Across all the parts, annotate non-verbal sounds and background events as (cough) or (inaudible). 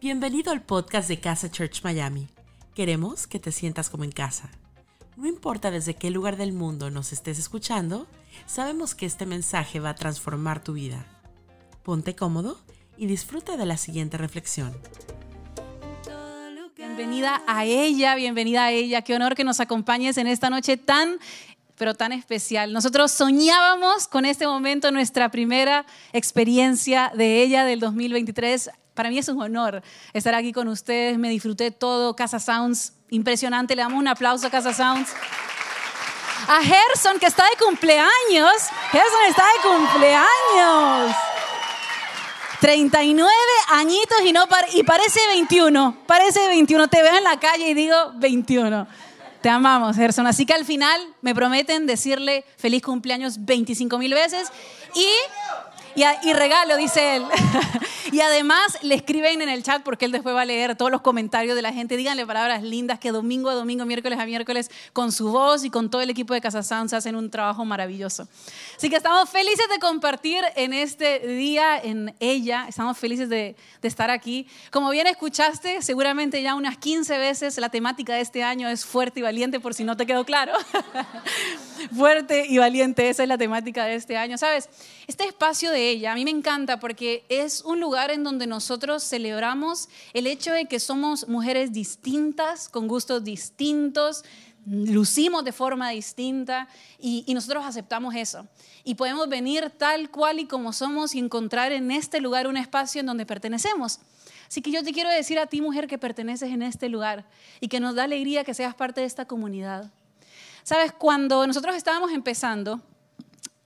Bienvenido al podcast de Casa Church Miami. Queremos que te sientas como en casa. No importa desde qué lugar del mundo nos estés escuchando, sabemos que este mensaje va a transformar tu vida. Ponte cómodo y disfruta de la siguiente reflexión. Bienvenida a ella, bienvenida a ella. Qué honor que nos acompañes en esta noche tan pero tan especial. Nosotros soñábamos con este momento, nuestra primera experiencia de ella del 2023. Para mí es un honor estar aquí con ustedes. Me disfruté todo. Casa Sounds, impresionante. Le damos un aplauso a Casa Sounds. A Gerson, que está de cumpleaños. Gerson está de cumpleaños. 39 añitos y, no y parece 21. Parece 21. Te veo en la calle y digo 21. Te amamos, Gerson. Así que al final me prometen decirle feliz cumpleaños 25 mil veces y y, regalo, dice él. (laughs) y además le escriben en el chat, porque él después va a leer todos los comentarios de la gente. Díganle palabras lindas que domingo a domingo, miércoles a miércoles, con su voz y con todo el equipo de Casa Sounds hacen un trabajo maravilloso. Así que estamos felices de compartir en este día, en ella. Estamos felices de, de estar aquí. Como bien escuchaste, seguramente ya unas 15 veces la temática de este año es fuerte y valiente, por si no te quedó claro. (laughs) fuerte y valiente, esa es la temática de este año. ¿Sabes? Este espacio de ella a mí me encanta porque es un lugar en donde nosotros celebramos el hecho de que somos mujeres distintas, con gustos distintos, lucimos de forma distinta y, nosotros aceptamos eso. Y podemos venir tal cual y como somos y encontrar en este lugar un espacio en donde pertenecemos. Así que yo te quiero decir a ti, mujer, que perteneces en este lugar y que nos da alegría que seas parte de esta comunidad. Sabes, cuando nosotros estábamos empezando,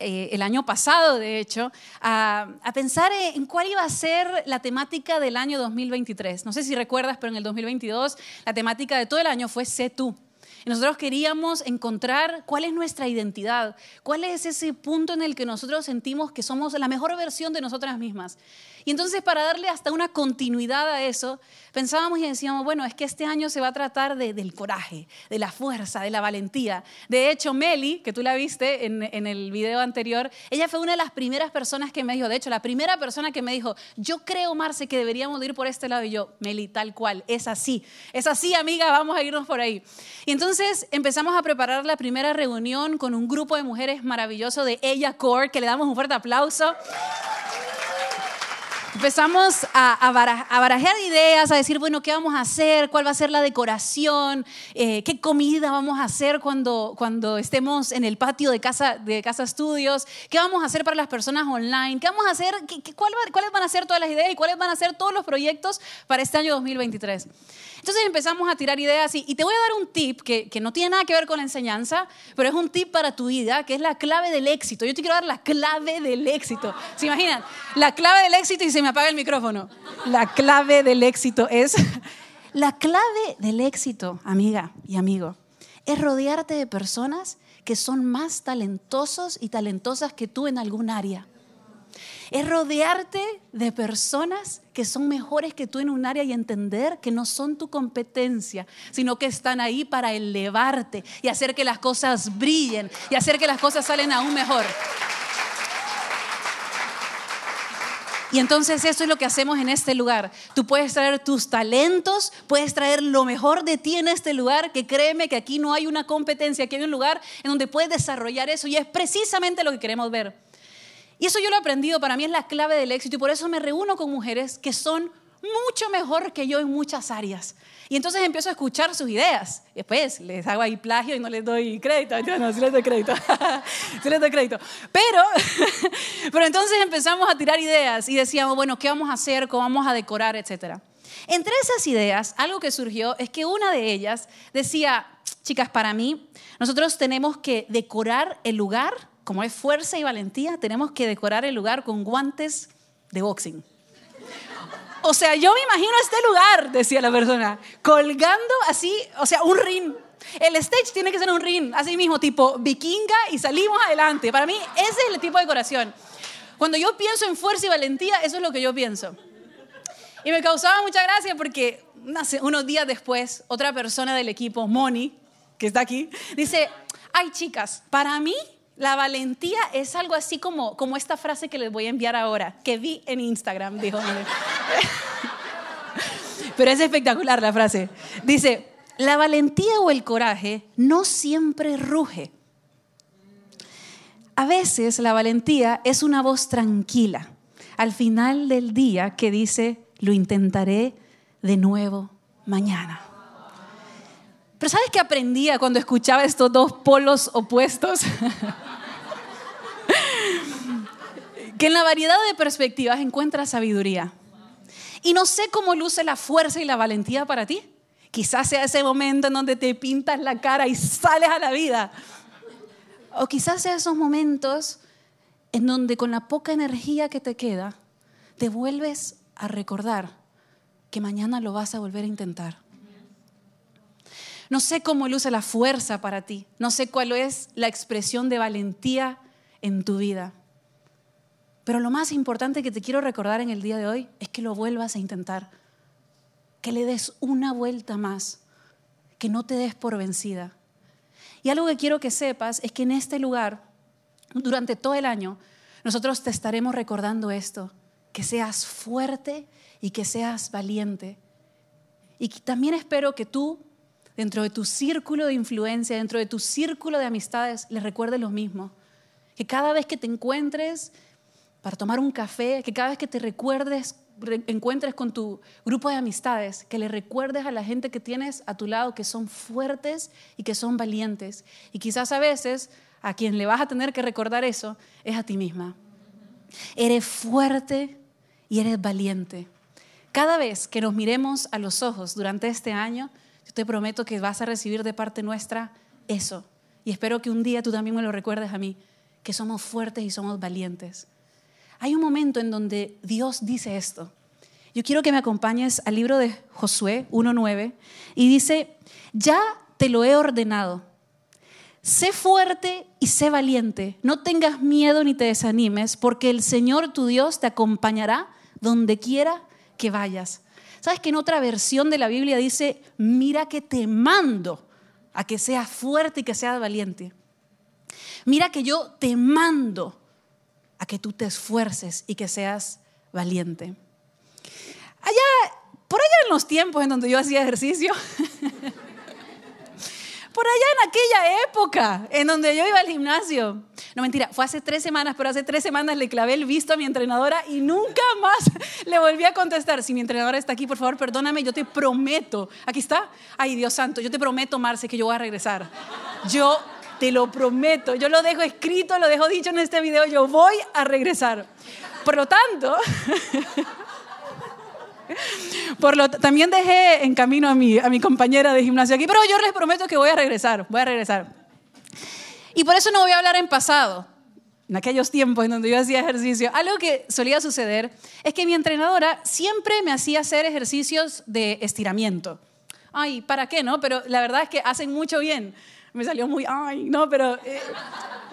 eh, el año pasado, de hecho, a, a, pensar en cuál iba a ser la temática del año 2023. No sé si recuerdas, pero en el 2022 la temática de todo el año fue Sé tú. Y nosotros queríamos encontrar cuál es nuestra identidad, cuál es ese punto en el que nosotros sentimos que somos la mejor versión de nosotras mismas. Y entonces para darle hasta una continuidad a eso, pensábamos y decíamos, bueno, es que este año se va a tratar de, del coraje, de la fuerza, de la valentía. De hecho, Meli, que tú la viste en, en el video anterior, ella fue una de las primeras personas que me dijo, de hecho, la primera persona que me dijo, yo creo, Marce, que deberíamos ir por este lado. Y yo, Meli, tal cual, es así, es así, amiga, vamos a irnos por ahí. Y entonces empezamos a preparar la primera reunión con un grupo de mujeres maravilloso de Ella Core, que le damos un fuerte aplauso. Empezamos a, barajar ideas, a decir, bueno, ¿qué vamos a hacer? ¿Cuál va a ser la decoración? Eh, ¿Qué comida vamos a hacer cuando, cuando estemos en el patio de casa, de casa Estudios? ¿Qué vamos a hacer para las personas online? ¿Qué vamos a hacer? ¿Cuáles van a ser todas las ideas y cuáles van a ser todos los proyectos para este año 2023? Entonces empezamos a tirar ideas y, te voy a dar un tip que, que, no tiene nada que ver con la enseñanza, pero es un tip para tu vida, que es la clave del éxito. Yo te quiero dar la clave del éxito. ¿Se imaginan? La clave del éxito y se me apaga el micrófono. La clave del éxito es... (laughs) La clave del éxito, amiga y amigo, es rodearte de personas que son más talentosos y talentosas que tú en algún área es rodearte de personas que son mejores que tú en un área y entender que no son tu competencia, sino que están ahí para elevarte y hacer que las cosas brillen y hacer que las cosas salen aún mejor. Y entonces eso es lo que hacemos en este lugar. Tú puedes traer tus talentos, puedes traer lo mejor de ti en este lugar, que créeme que aquí no hay una competencia, aquí hay un lugar en donde puedes desarrollar eso y es precisamente lo que queremos ver. Y eso yo lo he aprendido, para mí es la clave del éxito y por eso me reúno con mujeres que son mucho mejor que yo en muchas áreas. Y entonces empiezo a escuchar sus ideas. Después les hago ahí plagio y no les doy crédito. (laughs) No, sí les doy crédito. (laughs) sí les doy crédito. Pero, (laughs) pero entonces empezamos a tirar ideas y decíamos, bueno, ¿qué vamos a hacer? ¿Cómo vamos a decorar? Etcétera. Entre esas ideas, algo que surgió es que una de ellas decía, chicas, para mí, nosotros tenemos que decorar el lugar como es fuerza y valentía, tenemos que decorar el lugar con guantes de boxing. O sea, yo me imagino este lugar, decía la persona, colgando así, o sea, un ring. El stage tiene que ser un ring, así mismo, tipo vikinga y salimos adelante. Para mí, ese es el tipo de decoración. Cuando yo pienso en fuerza y valentía, eso es lo que yo pienso. Y me causaba mucha gracia porque unos días después, otra persona del equipo, Moni, que está aquí, dice, ay chicas, para mí la valentía es algo así como, como esta frase que les voy a enviar ahora, que vi en Instagram, dijo. (laughs) Pero es espectacular la frase. Dice, la valentía o el coraje no siempre ruge. A veces la valentía es una voz tranquila al final del día que dice, lo intentaré de nuevo mañana. Pero ¿sabes qué aprendía cuando escuchaba estos dos polos opuestos? (laughs) que en la variedad de perspectivas encuentras sabiduría. Y no sé cómo luce la fuerza y la valentía para ti. Quizás sea ese momento en donde te pintas la cara y sales a la vida. O quizás sea esos momentos en donde con la poca energía que te queda, te vuelves a recordar que mañana lo vas a volver a intentar. No sé cómo luce la fuerza para ti, no sé cuál es la expresión de valentía en tu vida. Pero lo más importante que te quiero recordar en el día de hoy es que lo vuelvas a intentar, que le des una vuelta más, que no te des por vencida. Y algo que quiero que sepas es que en este lugar, durante todo el año, nosotros te estaremos recordando esto, que seas fuerte y que seas valiente. Y también espero que tú, dentro de tu círculo de influencia, dentro de tu círculo de amistades, les recuerdes lo mismo. Que cada vez que te encuentres para tomar un café, que cada vez que te recuerdes, encuentres con tu grupo de amistades, que le recuerdes a la gente que tienes a tu lado que son fuertes y que son valientes. Y quizás a veces a quien le vas a tener que recordar eso es a ti misma. Eres fuerte y eres valiente. Cada vez que nos miremos a los ojos durante este año, yo te prometo que vas a recibir de parte nuestra eso. Y espero que un día tú también me lo recuerdes a mí, que somos fuertes y somos valientes. Hay un momento en donde Dios dice esto. Yo quiero que me acompañes al libro de Josué 1.9 y dice, ya te lo he ordenado. Sé fuerte y sé valiente. No tengas miedo ni te desanimes, porque el Señor tu Dios te acompañará donde quiera que vayas. ¿Sabes que en otra versión de la Biblia dice, mira que te mando a que seas fuerte y que seas valiente? Mira que yo te mando a que tú te esfuerces y que seas valiente. Allá, por allá en los tiempos en donde yo hacía ejercicio, (laughs) por allá en aquella época en donde yo iba al gimnasio. No mentira, fue hace tres semanas, pero hace tres semanas le clavé el visto a mi entrenadora y nunca más (laughs) le volví a contestar. Si mi entrenadora está aquí, por favor, perdóname, yo te prometo. Aquí está. Ay, Dios santo, yo te prometo, Marce, que yo voy a regresar. Yo te lo prometo. Yo lo dejo escrito, lo dejo dicho en este video. Yo voy a regresar. Por lo tanto, (laughs) por lo, también dejé en camino a mi, a mi compañera de gimnasio aquí, pero yo les prometo que voy a regresar. Voy a regresar. Y por eso no voy a hablar en pasado. En aquellos tiempos en donde yo hacía ejercicio, algo que solía suceder es que mi entrenadora siempre me hacía hacer ejercicios de estiramiento. Ay, ¿para qué no? Pero la verdad es que hacen mucho bien me salió muy, ay, no, pero eh,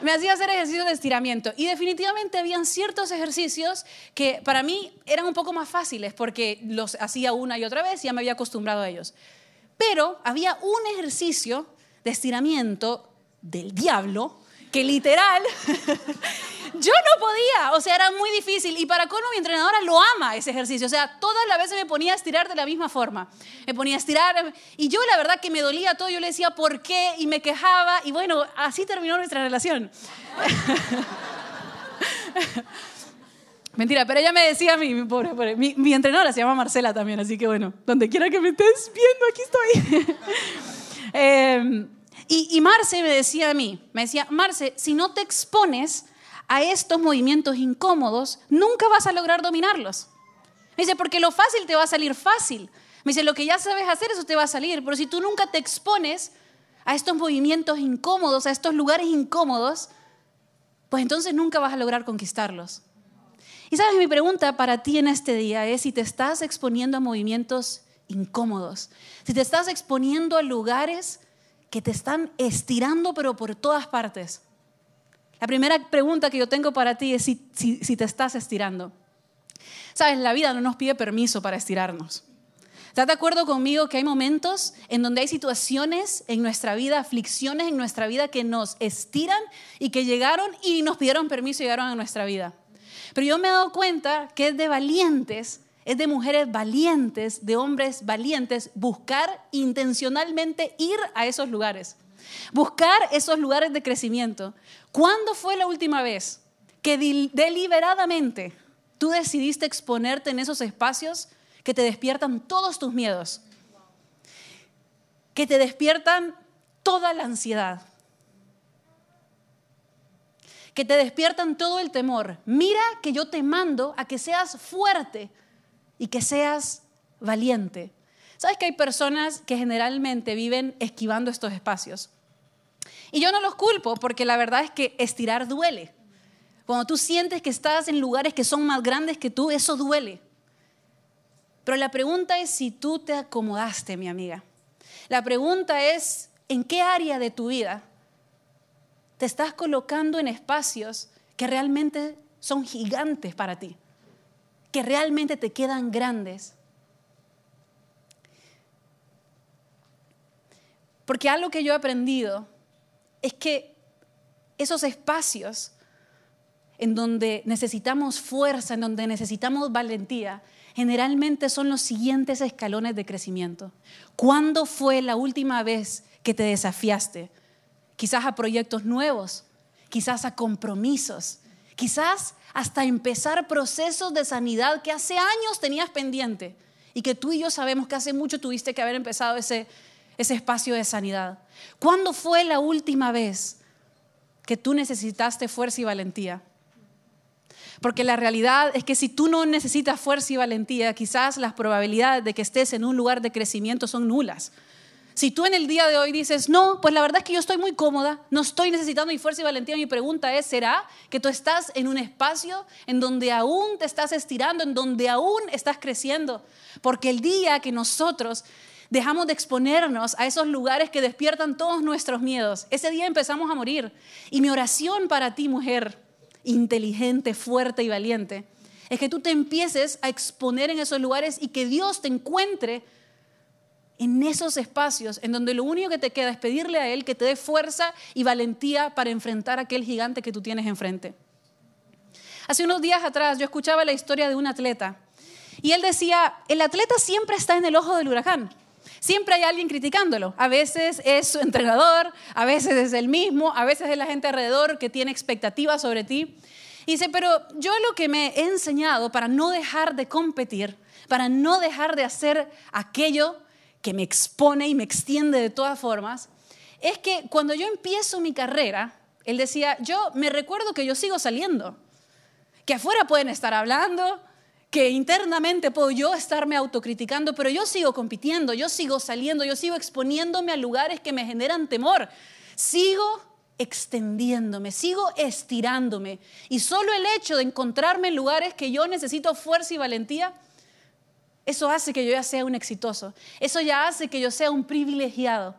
me hacía hacer ejercicios de estiramiento. Y definitivamente habían ciertos ejercicios que para mí eran un poco más fáciles porque los hacía una y otra vez y ya me había acostumbrado a ellos. Pero había un ejercicio de estiramiento del diablo que literal (laughs) yo no podía, o sea, era muy difícil. Y para colmo, mi entrenadora lo ama ese ejercicio. O sea, todas las veces me ponía a estirar de la misma forma. Me ponía a estirar. Y yo, la verdad, que me dolía todo. Yo le decía, ¿por qué? Y me quejaba. Y bueno, así terminó nuestra relación. (laughs) Mentira, pero ella me decía a mí, mi, pobre, Mi, mi, entrenadora se llama Marcela también, así que bueno, donde quiera que me estés viendo, aquí estoy. (laughs) eh, y, Marce me decía a mí, me decía, Marce, si no te expones a estos movimientos incómodos, nunca vas a lograr dominarlos. Me dice, porque lo fácil te va a salir fácil. Me dice, lo que ya sabes hacer, eso te va a salir. Pero si tú nunca te expones a estos movimientos incómodos, a estos lugares incómodos, pues entonces nunca vas a lograr conquistarlos. Y sabes, mi pregunta para ti en este día es si te estás exponiendo a movimientos incómodos, si te estás exponiendo a lugares que te están estirando, pero por todas partes. La primera pregunta que yo tengo para ti es si, si, te estás estirando. Sabes, la vida no nos pide permiso para estirarnos. ¿Estás de acuerdo conmigo que hay momentos en donde hay situaciones en nuestra vida, aflicciones en nuestra vida que nos estiran y que llegaron y nos pidieron permiso y llegaron a nuestra vida? Pero yo me he dado cuenta que es de valientes es de mujeres valientes, de hombres valientes, buscar intencionalmente ir a esos lugares. Buscar esos lugares de crecimiento. ¿Cuándo fue la última vez que deliberadamente tú decidiste exponerte en esos espacios que te despiertan todos tus miedos? Que te despiertan toda la ansiedad. Que te despiertan todo el temor. Mira que yo te mando a que seas fuerte y que seas valiente. ¿Sabes que hay personas que generalmente viven esquivando estos espacios? Y yo no los culpo porque la verdad es que estirar duele. Cuando tú sientes que estás en lugares que son más grandes que tú, eso duele. Pero la pregunta es si tú te acomodaste, mi amiga. La pregunta es, ¿en qué área de tu vida te estás colocando en espacios que realmente son gigantes para ti? Que realmente te quedan grandes. Porque algo que yo he aprendido es que esos espacios en donde necesitamos fuerza, en donde necesitamos valentía, generalmente son los siguientes escalones de crecimiento. ¿Cuándo fue la última vez que te desafiaste? Quizás a proyectos nuevos, quizás a compromisos, quizás hasta empezar procesos de sanidad que hace años tenías pendiente y que tú y yo sabemos que hace mucho tuviste que haber empezado ese, ese espacio de sanidad. ¿Cuándo fue la última vez que tú necesitaste fuerza y valentía? Porque la realidad es que si tú no necesitas fuerza y valentía, quizás las probabilidades de que estés en un lugar de crecimiento son nulas. Si tú en el día de hoy dices, no, pues la verdad es que yo estoy muy cómoda, no estoy necesitando mi fuerza y valentía, mi pregunta es, ¿será que tú estás en un espacio en donde aún te estás estirando, en donde aún estás creciendo? Porque el día que nosotros dejamos de exponernos a esos lugares que despiertan todos nuestros miedos, ese día empezamos a morir. Y mi oración para ti, mujer inteligente, fuerte y valiente, es que tú te empieces a exponer en esos lugares y que Dios te encuentre en esos espacios en donde lo único que te queda es pedirle a Él que te dé fuerza y valentía para enfrentar aquel gigante que tú tienes enfrente. Hace unos días atrás yo escuchaba la historia de un atleta y él decía, el atleta siempre está en el ojo del huracán. Siempre hay alguien criticándolo. A veces es su entrenador, a veces es el mismo, a veces es la gente alrededor que tiene expectativas sobre ti. Y dice, pero yo lo que me he enseñado para no dejar de competir, para no dejar de hacer aquello que me expone y me extiende de todas formas, es que cuando yo empiezo mi carrera, él decía, yo me recuerdo que yo sigo saliendo, que afuera pueden estar hablando, que internamente puedo yo estarme autocriticando, pero yo sigo compitiendo, yo sigo saliendo, yo sigo exponiéndome a lugares que me generan temor, sigo extendiéndome, sigo estirándome. Y solo el hecho de encontrarme en lugares que yo necesito fuerza y valentía, eso hace que yo ya sea un exitoso. Eso ya hace que yo sea un privilegiado.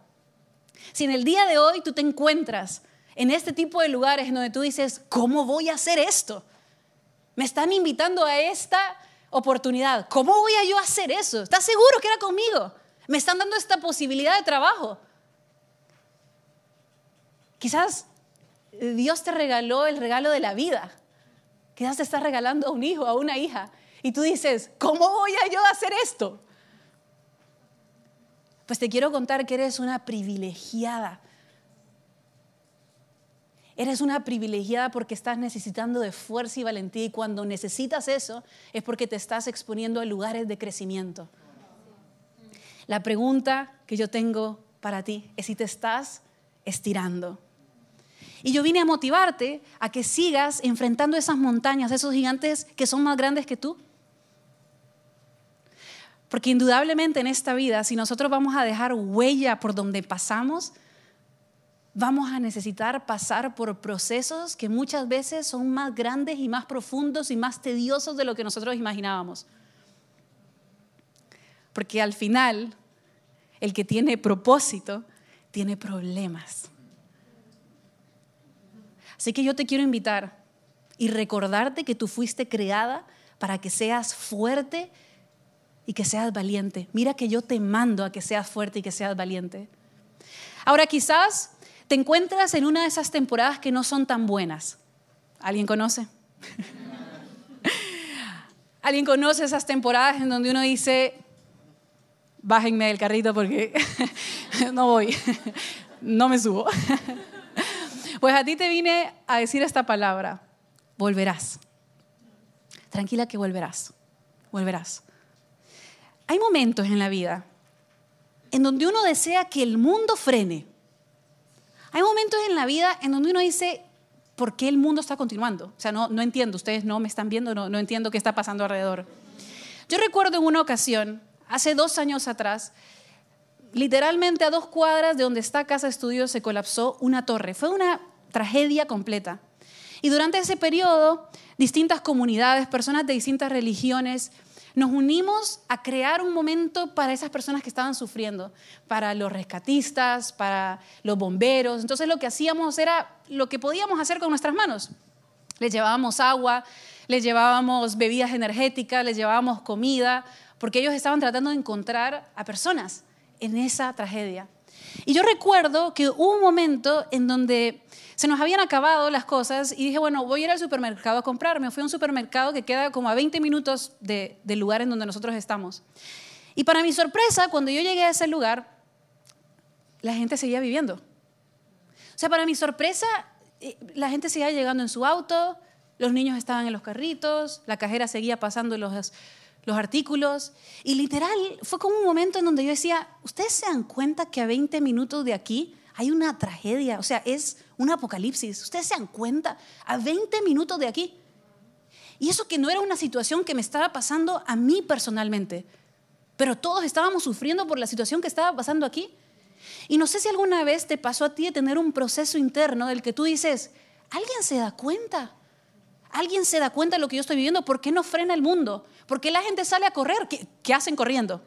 Si en el día de hoy tú te encuentras en este tipo de lugares donde tú dices, ¿cómo voy a hacer esto? Me están invitando a esta oportunidad. ¿Cómo voy a yo hacer eso? ¿Estás seguro que era conmigo? Me están dando esta posibilidad de trabajo. Quizás Dios te regaló el regalo de la vida. Quizás te está regalando a un hijo, a una hija. Y tú dices, ¿cómo voy a yo hacer esto? Pues te quiero contar que eres una privilegiada. Eres una privilegiada porque estás necesitando de fuerza y valentía y cuando necesitas eso es porque te estás exponiendo a lugares de crecimiento. La pregunta que yo tengo para ti es si te estás estirando. Y yo vine a motivarte a que sigas enfrentando esas montañas, esos gigantes que son más grandes que tú. Porque indudablemente en esta vida, si nosotros vamos a dejar huella por donde pasamos, vamos a necesitar pasar por procesos que muchas veces son más grandes y más profundos y más tediosos de lo que nosotros imaginábamos. Porque al final, el que tiene propósito, tiene problemas. Así que yo te quiero invitar y recordarte que tú fuiste creada para que seas fuerte y que seas valiente. Mira que yo te mando a que seas fuerte y que seas valiente. Ahora quizás te encuentras en una de esas temporadas que no son tan buenas. ¿Alguien conoce? (laughs) ¿Alguien conoce esas temporadas en donde uno dice, bájenme del carrito porque (laughs) no voy, (laughs) no me subo? Pues a ti te vine a decir esta palabra, volverás. Tranquila que volverás, volverás. Hay momentos en la vida en donde uno desea que el mundo frene. Hay momentos en la vida en donde uno dice, ¿por qué el mundo está continuando? O sea, no, no entiendo, ustedes no me están viendo, no, no entiendo qué está pasando alrededor. Yo recuerdo en una ocasión, hace dos años atrás, literalmente a dos cuadras de donde está Casa Estudios se colapsó una torre. Fue una tragedia completa. Y durante ese periodo, distintas comunidades, personas de distintas religiones, nos unimos a crear un momento para esas personas que estaban sufriendo, para los rescatistas, para los bomberos. Entonces lo que hacíamos era lo que podíamos hacer con nuestras manos. Les llevábamos agua, les llevábamos bebidas energéticas, les llevábamos comida, porque ellos estaban tratando de encontrar a personas en esa tragedia. Y yo recuerdo que hubo un momento en donde se nos habían acabado las cosas y dije, bueno, voy a ir al supermercado a comprar. Me fui a un supermercado que queda como a 20 minutos del lugar en donde nosotros estamos. Y para mi sorpresa, cuando yo llegué a ese lugar, la gente seguía viviendo. O sea, para mi sorpresa, eh, la gente seguía llegando en su auto, los niños estaban en los carritos, la cajera seguía pasando los, los artículos. Y literal, fue como un momento en donde yo decía, ¿ustedes se dan cuenta que a 20 minutos de aquí hay una tragedia? O sea, es un apocalipsis. ¿Ustedes se dan cuenta? A 20 minutos de aquí. Y eso que no era una situación que me estaba pasando a mí personalmente, pero todos estábamos sufriendo por la situación que estaba pasando aquí. Y no sé si alguna vez te pasó a ti de tener un proceso interno del que tú dices, ¿alguien se da cuenta? ¿Alguien se da cuenta de lo que yo estoy viviendo? ¿Por qué no frena el mundo? ¿Por qué la gente sale a correr? ¿Qué, qué hacen corriendo?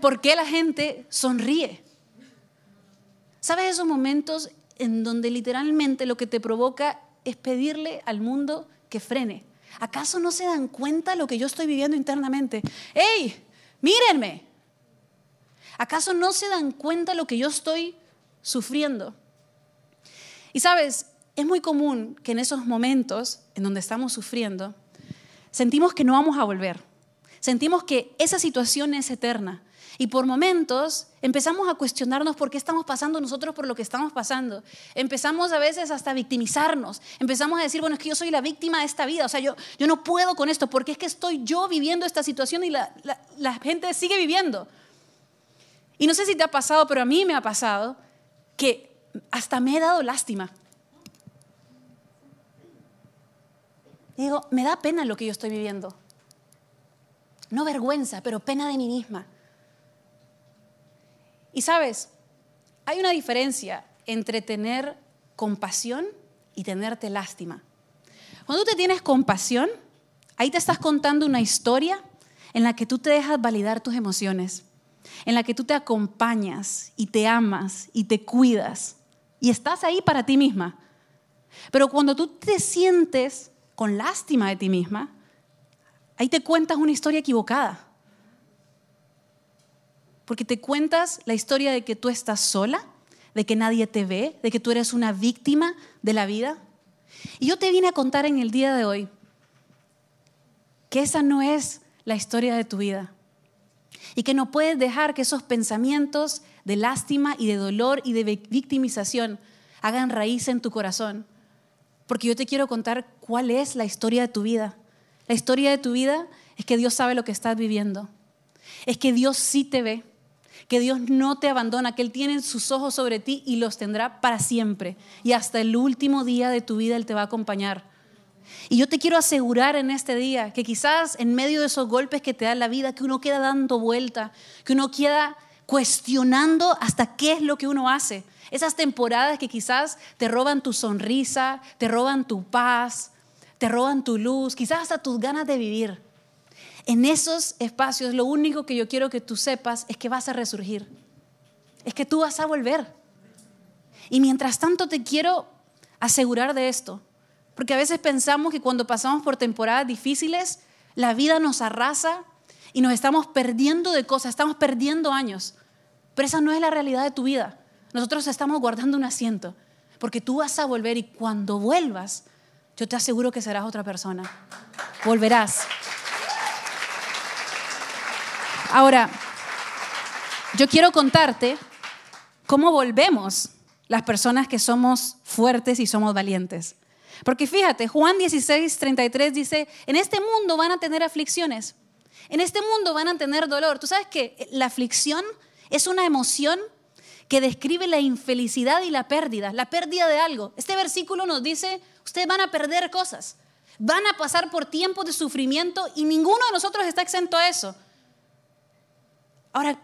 ¿Por qué la gente sonríe? ¿Sabes esos momentos en donde literalmente lo que te provoca es pedirle al mundo que frene? ¿Acaso no se dan cuenta lo que yo estoy viviendo internamente? ¡Ey! Mírenme. ¿Acaso no se dan cuenta lo que yo estoy sufriendo? Y sabes, es muy común que en esos momentos en donde estamos sufriendo, sentimos que no vamos a volver. Sentimos que esa situación es eterna. Y por momentos empezamos a cuestionarnos por qué estamos pasando nosotros por lo que estamos pasando. Empezamos a veces hasta a victimizarnos. Empezamos a decir, bueno, es que yo soy la víctima de esta vida. O sea, yo, yo no puedo con esto porque es que estoy yo viviendo esta situación y la, la gente sigue viviendo. Y no sé si te ha pasado, pero a mí me ha pasado que hasta me he dado lástima. digo, me da pena lo que yo estoy viviendo. No vergüenza, pero pena de mí misma. Y sabes, hay una diferencia entre tener compasión y tenerte lástima. Cuando tú te tienes compasión, ahí te estás contando una historia en la que tú te dejas validar tus emociones, en la que tú te acompañas y te amas y te cuidas y estás ahí para ti misma. Pero cuando tú te sientes con lástima de ti misma, ahí te cuentas una historia equivocada. Porque te cuentas la historia de que tú estás sola, de que nadie te ve, de que tú eres una víctima de la vida. Y yo te vine a contar en el día de hoy que esa no es la historia de tu vida. Y que no puedes dejar que esos pensamientos de lástima y de dolor y de victimización hagan raíz en tu corazón. Porque yo te quiero contar cuál es la historia de tu vida. La historia de tu vida es que Dios sabe lo que estás viviendo. Es que Dios sí te ve. Que Dios no te abandona, que Él tiene sus ojos sobre ti y los tendrá para siempre. Y hasta el último día de tu vida Él te va a acompañar. Y yo te quiero asegurar en este día que quizás en medio de esos golpes que te da la vida, que uno queda dando vuelta, que uno queda cuestionando hasta qué es lo que uno hace. Esas temporadas que quizás te roban tu sonrisa, te roban tu paz, te roban tu luz, quizás hasta tus ganas de vivir. En esos espacios lo único que yo quiero que tú sepas es que vas a resurgir. Es que tú vas a volver. Y mientras tanto te quiero asegurar de esto. Porque a veces pensamos que cuando pasamos por temporadas difíciles, la vida nos arrasa y nos estamos perdiendo de cosas, estamos perdiendo años. Pero esa no es la realidad de tu vida. Nosotros estamos guardando un asiento, porque tú vas a volver y cuando vuelvas, yo te aseguro que serás otra persona. Volverás. Ahora, yo quiero contarte cómo volvemos las personas que somos fuertes y somos valientes. Porque fíjate, Juan 16, 33 dice, en este mundo van a tener aflicciones, en este mundo van a tener dolor. Tú sabes que la aflicción es una emoción que describe la infelicidad y la pérdida, la pérdida de algo. Este versículo nos dice, ustedes van a perder cosas, van a pasar por tiempos de sufrimiento y ninguno de nosotros está exento a eso. Ahora,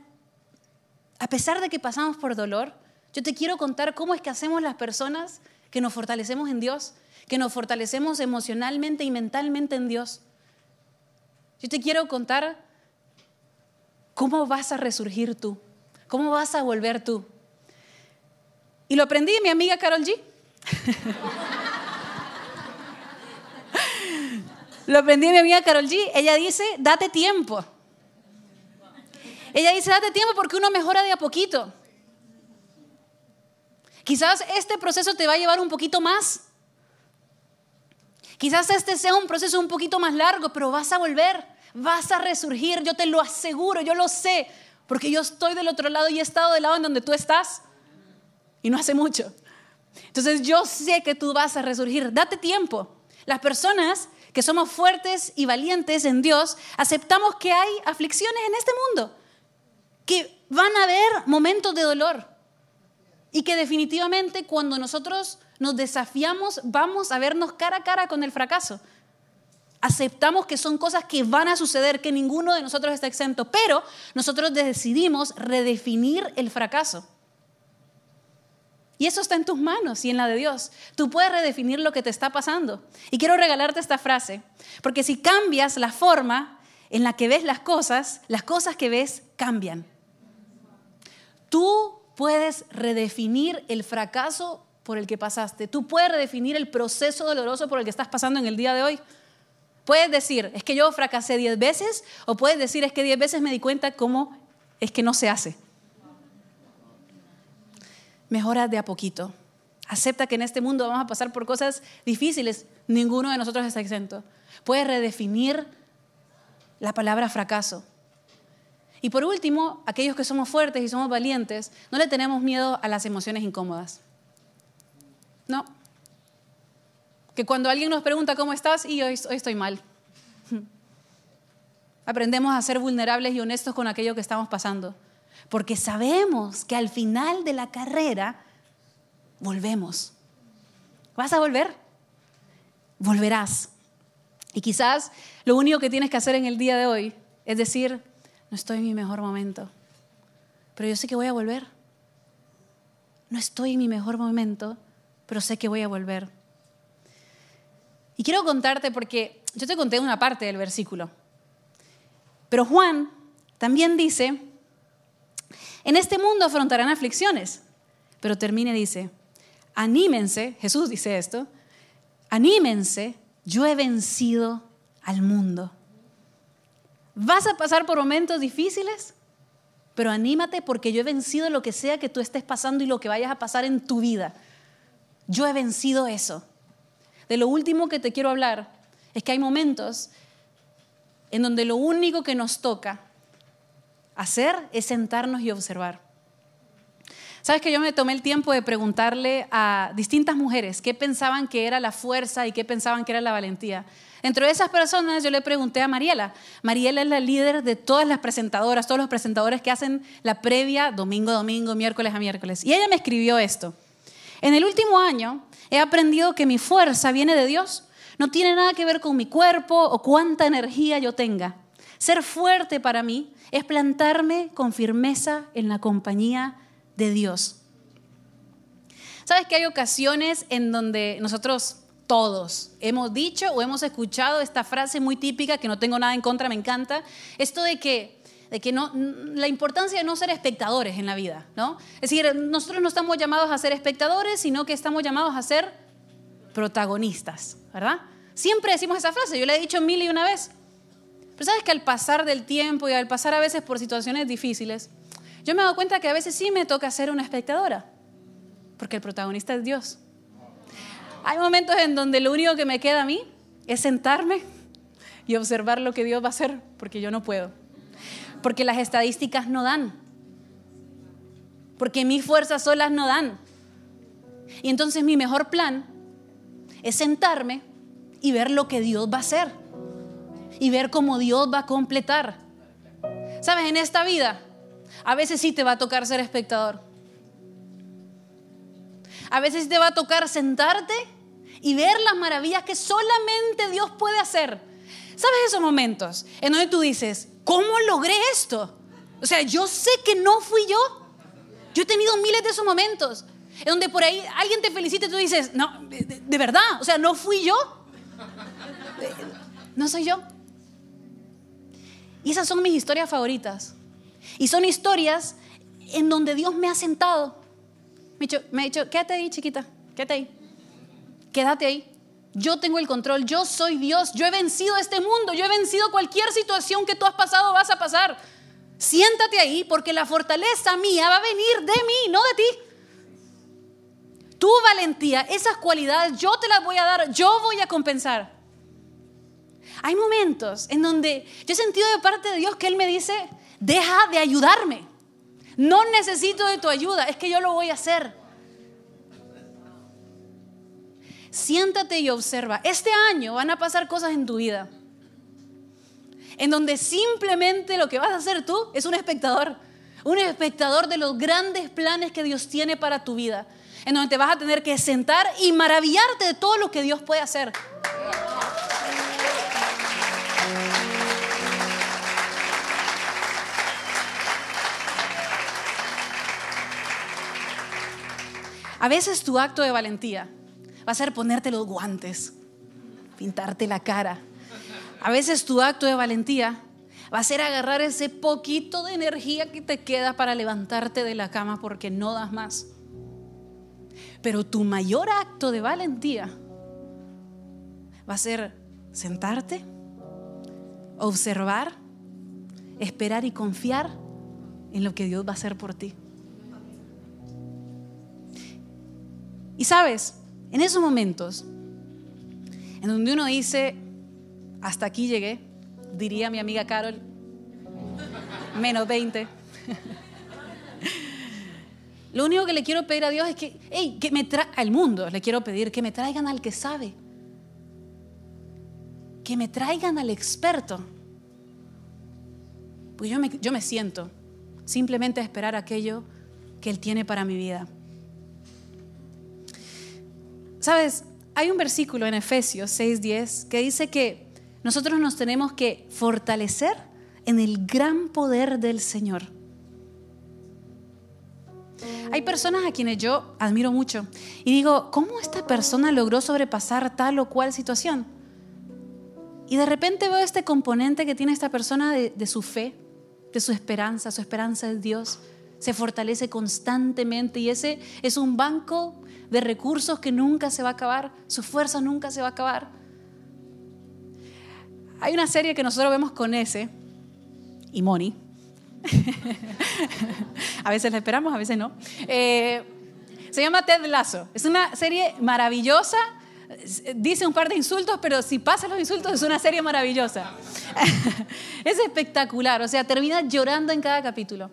a pesar de que pasamos por dolor, yo te quiero contar cómo es que hacemos las personas que nos fortalecemos en Dios, que nos fortalecemos emocionalmente y mentalmente en Dios. Yo te quiero contar cómo vas a resurgir tú, cómo vas a volver tú. Y lo aprendí de mi amiga Carol G. lo aprendí de mi amiga Carol G. Ella dice, date tiempo. Ella dice, date tiempo porque uno mejora de a poquito. Quizás este proceso te va a llevar un poquito más. Quizás este sea un proceso un poquito más largo, pero vas a volver, vas a resurgir, yo te lo aseguro, yo lo sé, porque yo estoy del otro lado y he estado del lado en donde tú estás y no hace mucho. Entonces yo sé que tú vas a resurgir, date tiempo. Las personas que somos fuertes y valientes en Dios, aceptamos que hay aflicciones en este mundo, que van a haber momentos de dolor y que definitivamente cuando nosotros nos desafiamos vamos a vernos cara a cara con el fracaso. Aceptamos que son cosas que van a suceder, que ninguno de nosotros está exento, pero nosotros decidimos redefinir el fracaso. Y eso está en tus manos y en la de Dios. Tú puedes redefinir lo que te está pasando. Y quiero regalarte esta frase, porque si cambias la forma en la que ves las cosas, las cosas que ves cambian. Tú puedes redefinir el fracaso por el que pasaste. Tú puedes redefinir el proceso doloroso por el que estás pasando en el día de hoy. Puedes decir, es que yo fracasé diez veces, o puedes decir, es que diez veces me di cuenta cómo es que no se hace. Mejora de a poquito. Acepta que en este mundo vamos a pasar por cosas difíciles. Ninguno de nosotros está exento. Puedes redefinir la palabra fracaso. Y por último, aquellos que somos fuertes y somos valientes, no le tenemos miedo a las emociones incómodas. No. Que cuando alguien nos pregunta cómo estás, y hoy, hoy estoy mal. (laughs) Aprendemos a ser vulnerables y honestos con aquello que estamos pasando. Porque sabemos que al final de la carrera volvemos. ¿Vas a volver? Volverás. Y quizás lo único que tienes que hacer en el día de hoy es decir, no estoy en mi mejor momento, pero yo sé que voy a volver. No estoy en mi mejor momento, pero sé que voy a volver. Y quiero contarte porque yo te conté una parte del versículo, pero Juan también dice, en este mundo afrontarán aflicciones, pero termina y dice, anímense, Jesús dice esto, anímense, yo he vencido al mundo. Vas a pasar por momentos difíciles, pero anímate porque yo he vencido lo que sea que tú estés pasando y lo que vayas a pasar en tu vida. Yo he vencido eso. De lo último que te quiero hablar es que hay momentos en donde lo único que nos toca hacer es sentarnos y observar. Sabes que yo me tomé el tiempo de preguntarle a distintas mujeres qué pensaban que era la fuerza y qué pensaban que era la valentía. Entre esas personas yo le pregunté a Mariela. Mariela es la líder de todas las presentadoras, todos los presentadores que hacen la previa domingo domingo, miércoles a miércoles. Y ella me escribió esto. En el último año he aprendido que mi fuerza viene de Dios. No tiene nada que ver con mi cuerpo o cuánta energía yo tenga. Ser fuerte para mí es plantarme con firmeza en la compañía de Dios. ¿Sabes que hay ocasiones en donde nosotros todos hemos dicho o hemos escuchado esta frase muy típica que no tengo nada en contra, me encanta, esto de que de que no, la importancia de no ser espectadores en la vida, ¿no? Es decir, nosotros no estamos llamados a ser espectadores, sino que estamos llamados a ser protagonistas, ¿verdad? Siempre decimos esa frase, yo la he dicho mil y una vez. Pero sabes que al pasar del tiempo y al pasar a veces por situaciones difíciles, yo me he dado cuenta que a veces sí me toca ser una espectadora, porque el protagonista es Dios. Hay momentos en donde lo único que me queda a mí es sentarme y observar lo que Dios va a hacer, porque yo no puedo. Porque las estadísticas no dan. Porque mis fuerzas solas no dan. Y entonces mi mejor plan es sentarme y ver lo que Dios va a hacer. Y ver cómo Dios va a completar. Sabes, en esta vida, a veces sí te va a tocar ser espectador. A veces te va a tocar sentarte y ver las maravillas que solamente Dios puede hacer. ¿Sabes esos momentos en donde tú dices, ¿cómo logré esto? O sea, yo sé que no fui yo. Yo he tenido miles de esos momentos en donde por ahí alguien te felicita y tú dices, no, de, verdad, o sea, no fui yo. No soy yo. Y esas son mis historias favoritas. Y son historias en donde Dios me ha sentado. Me ha dicho, me quédate ahí, chiquita, quédate ahí quédate ahí. Yo tengo el control, yo soy Dios, yo he vencido este mundo, yo he vencido cualquier situación que tú has pasado, vas a pasar. Siéntate ahí porque la fortaleza mía va a venir de mí, no de ti. Tu valentía, esas cualidades, yo te las voy a dar, yo voy a compensar. Hay momentos en donde yo he sentido de parte de Dios que Él me dice, deja de ayudarme. No necesito de tu ayuda, es que yo lo voy a hacer. siéntate y observa. Este año van a pasar cosas en tu vida en donde simplemente lo que vas a hacer tú es un espectador, un espectador de los grandes planes que Dios tiene para tu vida, en donde te vas a tener que sentar y maravillarte de todo lo que Dios puede hacer. A veces tu acto de valentía va a ser ponerte los guantes, pintarte la cara. A veces tu acto de valentía va a ser agarrar ese poquito de energía que te queda para levantarte de la cama porque no das más. Pero tu mayor acto de valentía va a ser sentarte, observar, esperar y confiar en lo que Dios va a hacer por ti. Y sabes, en esos momentos, en donde uno dice, hasta aquí llegué, diría mi amiga Carol, menos 20. (laughs) Lo único que le quiero pedir a Dios es que, hey, que me traiga al mundo, le quiero pedir que me traigan al que sabe, que me traigan al experto. Pues yo me, yo me siento simplemente a esperar aquello que Él tiene para mi vida. Sabes, hay un versículo en Efesios 6:10 que dice que nosotros nos tenemos que fortalecer en el gran poder del Señor. Hay personas a quienes yo admiro mucho y digo, ¿cómo esta persona logró sobrepasar tal o cual situación? Y de repente veo este componente que tiene esta persona de, su fe, de su esperanza, su esperanza es Dios, se fortalece constantemente y ese es un banco de recursos que nunca se va a acabar, su fuerza nunca se va a acabar. Hay una serie que nosotros vemos con ese y Moni. (laughs) a veces la esperamos, a veces no. Eh, se llama Ted Lasso. Es una serie maravillosa. Dice un par de insultos, pero si pasa los insultos es una serie maravillosa. (laughs) es espectacular. O sea, termina llorando en cada capítulo.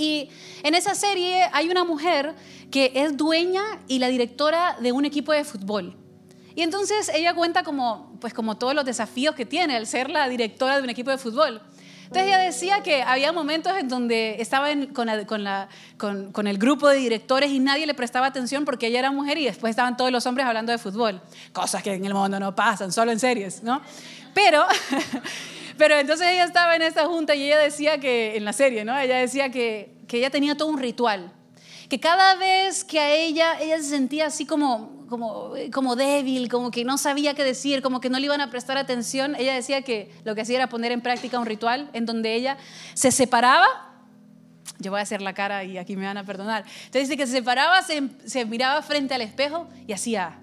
Y en esa serie hay una mujer que es dueña y la directora de un equipo de fútbol. Y entonces ella cuenta como, pues como todos los desafíos que tiene al ser la directora de un equipo de fútbol. Entonces ella decía que había momentos en donde estaba con, con, con, el grupo de directores y nadie le prestaba atención porque ella era mujer y después estaban todos los hombres hablando de fútbol. Cosas que en el mundo no pasan, solo en series, ¿no? Pero (laughs) Pero entonces ella estaba en esa junta y ella decía que, en la serie, ¿no? Ella decía que, que ella tenía todo un ritual. Que cada vez que a ella, ella se sentía así como, como, como débil, como que no sabía qué decir, como que no le iban a prestar atención, ella decía que lo que hacía era poner en práctica un ritual en donde ella se separaba yo voy a hacer la cara y aquí me van a perdonar. Entonces dice que se separaba, se, se, miraba frente al espejo y hacía.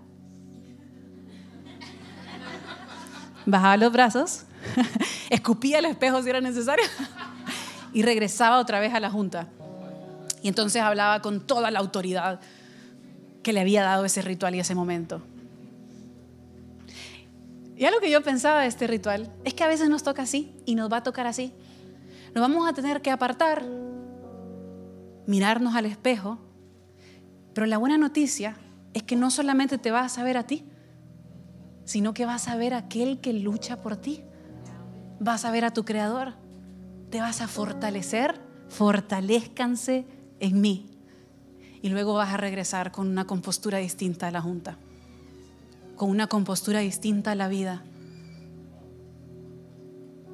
Bajaba los brazos (laughs) escupía el espejo si era necesario (laughs) y regresaba otra vez a la junta. Y entonces hablaba con toda la autoridad que le había dado ese ritual y ese momento. Y algo que yo pensaba de este ritual es que a veces nos toca así y nos va a tocar así. Nos vamos a tener que apartar, mirarnos al espejo, pero la buena noticia es que no solamente te vas a ver a ti, sino que vas a ver a aquel que lucha por ti. Vas a ver a tu creador. Te vas a fortalecer. Fortalezcanse en mí. Y luego vas a regresar con una compostura distinta a la junta con una compostura distinta a la vida.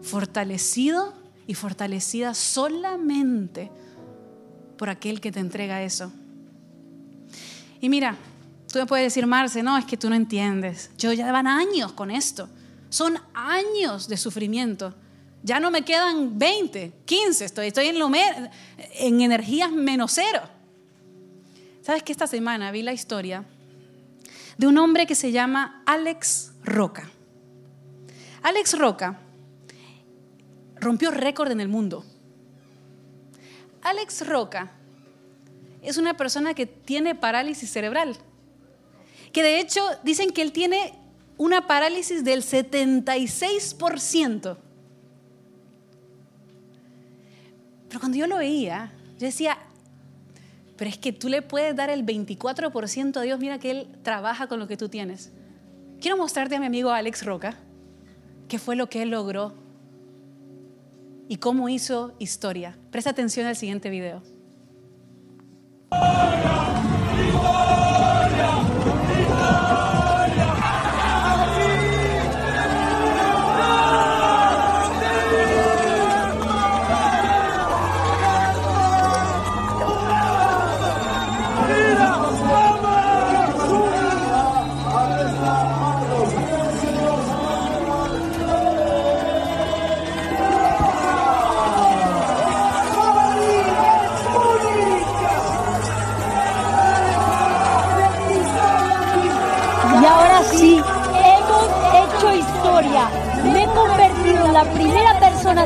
Fortalecido y fortalecida solamente por aquel que te entrega eso. Y mira, tú me puedes decir, Marce, no, es que tú no entiendes. Yo ya van años con esto. Son años de sufrimiento. Ya no me quedan 20, 15, estoy, estoy en, lo en energías menos cero. ¿Sabes que esta semana vi la historia de un hombre que se llama Alex Roca. Alex Roca rompió récord en el mundo. Alex Roca es una persona que tiene parálisis cerebral, que de hecho dicen que él tiene una parálisis del 76%. Pero cuando yo lo veía, yo decía, pero es que tú le puedes dar el 24% a Dios, mira que Él trabaja con lo que tú tienes. Quiero mostrarte a mi amigo Alex Roca qué fue lo que Él logró y cómo hizo historia. Presta atención al siguiente video.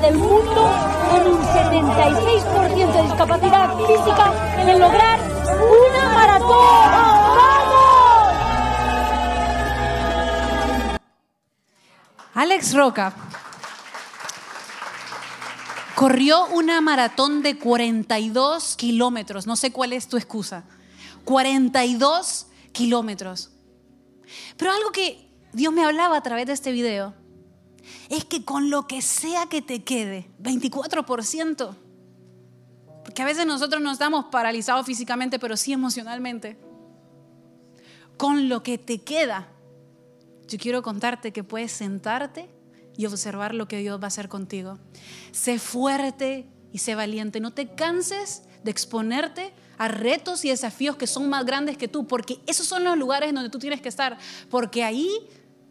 Del mundo con un 76% de discapacidad física en lograr una maratón. ¡Vamos! Alex Roca corrió una maratón de 42 kilómetros. No sé cuál es tu excusa. 42 kilómetros. Pero algo que Dios me hablaba a través de este video es que con lo que sea que te quede, 24%, porque a veces nosotros no estamos paralizados físicamente, pero sí emocionalmente, con lo que te queda, yo quiero contarte que puedes sentarte y observar lo que Dios va a hacer contigo. Sé fuerte y sé valiente, no te canses de exponerte a retos y desafíos que son más grandes que tú, porque esos son los lugares en donde tú tienes que estar, porque ahí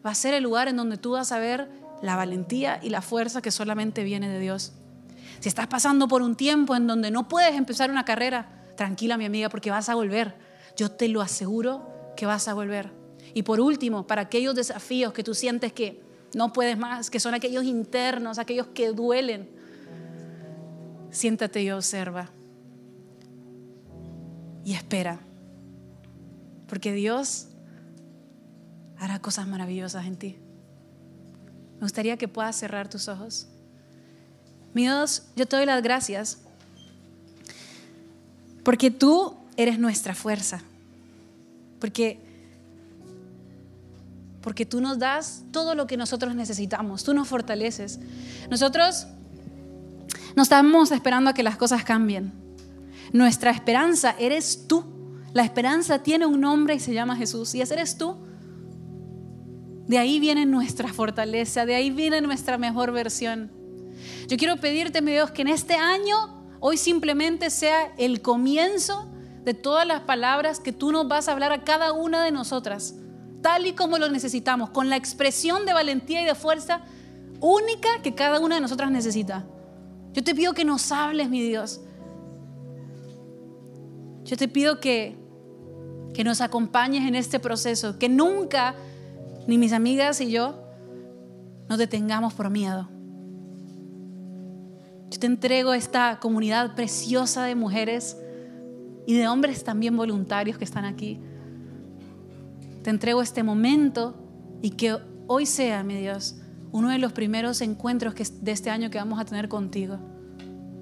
va a ser el lugar en donde tú vas a ver la valentía y la fuerza que solamente viene de Dios. Si estás pasando por un tiempo en donde no puedes empezar una carrera, tranquila mi amiga, porque vas a volver. Yo te lo aseguro que vas a volver. Y por último, para aquellos desafíos que tú sientes que no puedes más, que son aquellos internos, aquellos que duelen, siéntate y observa. Y espera. Porque Dios hará cosas maravillosas en ti. Me gustaría que puedas cerrar tus ojos. Mi Dios, yo te doy las gracias porque tú eres nuestra fuerza. Porque porque tú nos das todo lo que nosotros necesitamos, tú nos fortaleces. Nosotros no estamos esperando a que las cosas cambien. Nuestra esperanza eres tú. La esperanza tiene un nombre y se llama Jesús. Y ese eres tú. De ahí viene nuestra fortaleza, de ahí viene nuestra mejor versión. Yo quiero pedirte, mi Dios, que en este año, hoy simplemente sea el comienzo de todas las palabras que tú nos vas a hablar a cada una de nosotras, tal y como lo necesitamos, con la expresión de valentía y de fuerza única que cada una de nosotras necesita. Yo te pido que nos hables, mi Dios. Yo te pido que, que nos acompañes en este proceso, que nunca ni mis amigas y yo nos detengamos por miedo. Yo te entrego esta comunidad preciosa de mujeres y de hombres también voluntarios que están aquí. Te entrego este momento y que hoy sea, mi Dios, uno de los primeros encuentros que, de este año que vamos a tener contigo.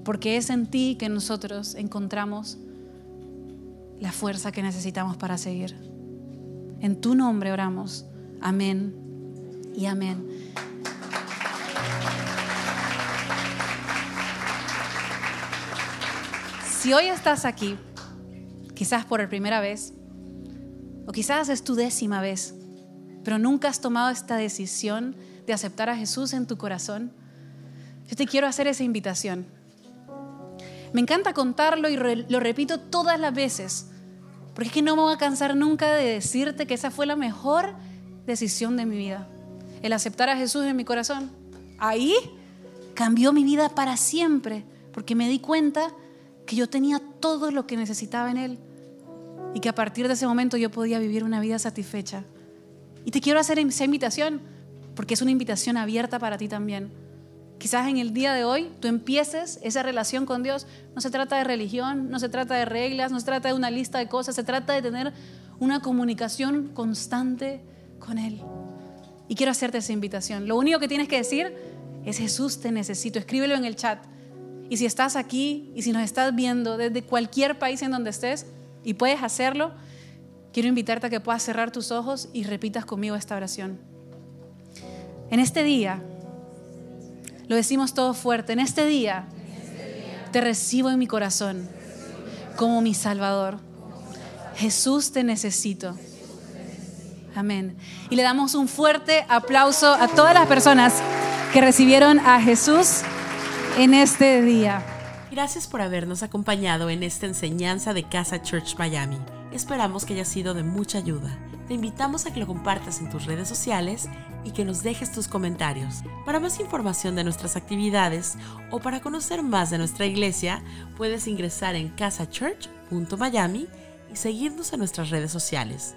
Porque es en ti que nosotros encontramos la fuerza que necesitamos para seguir. En tu nombre oramos. Amén y amén. Si hoy estás aquí, quizás por primera vez, o quizás es tu décima vez, pero nunca has tomado esta decisión de aceptar a Jesús en tu corazón, yo te quiero hacer esa invitación. Me encanta contarlo y lo repito todas las veces, porque es que no me voy a cansar nunca de decirte que esa fue la mejor decisión de mi vida, el aceptar a Jesús en mi corazón. Ahí cambió mi vida para siempre, porque me di cuenta que yo tenía todo lo que necesitaba en Él y que a partir de ese momento yo podía vivir una vida satisfecha. Y te quiero hacer esa invitación porque es una invitación abierta para ti también. Quizás en el día de hoy tú empieces esa relación con Dios. No se trata de religión, no se trata de reglas, no se trata de una lista de cosas, se trata de tener una comunicación constante con Él. Y quiero hacerte esa invitación. Lo único que tienes que decir es Jesús, te necesito. Escríbelo en el chat. Y si estás aquí y si nos estás viendo desde cualquier país en donde estés y puedes hacerlo, quiero invitarte a que puedas cerrar tus ojos y repitas conmigo esta oración. En este día, lo decimos todo fuerte, en este día te recibo en mi corazón como mi Salvador. Jesús te necesito. Amén. Y le damos un fuerte aplauso a todas las personas que recibieron a Jesús en este día. Gracias por habernos acompañado en esta enseñanza de Casa Church Miami. Esperamos que haya sido de mucha ayuda. Te invitamos a que lo compartas en tus redes sociales y que nos dejes tus comentarios. Para más información de nuestras actividades o para conocer más de nuestra iglesia, puedes ingresar en casachurch.miami y seguirnos en nuestras redes sociales.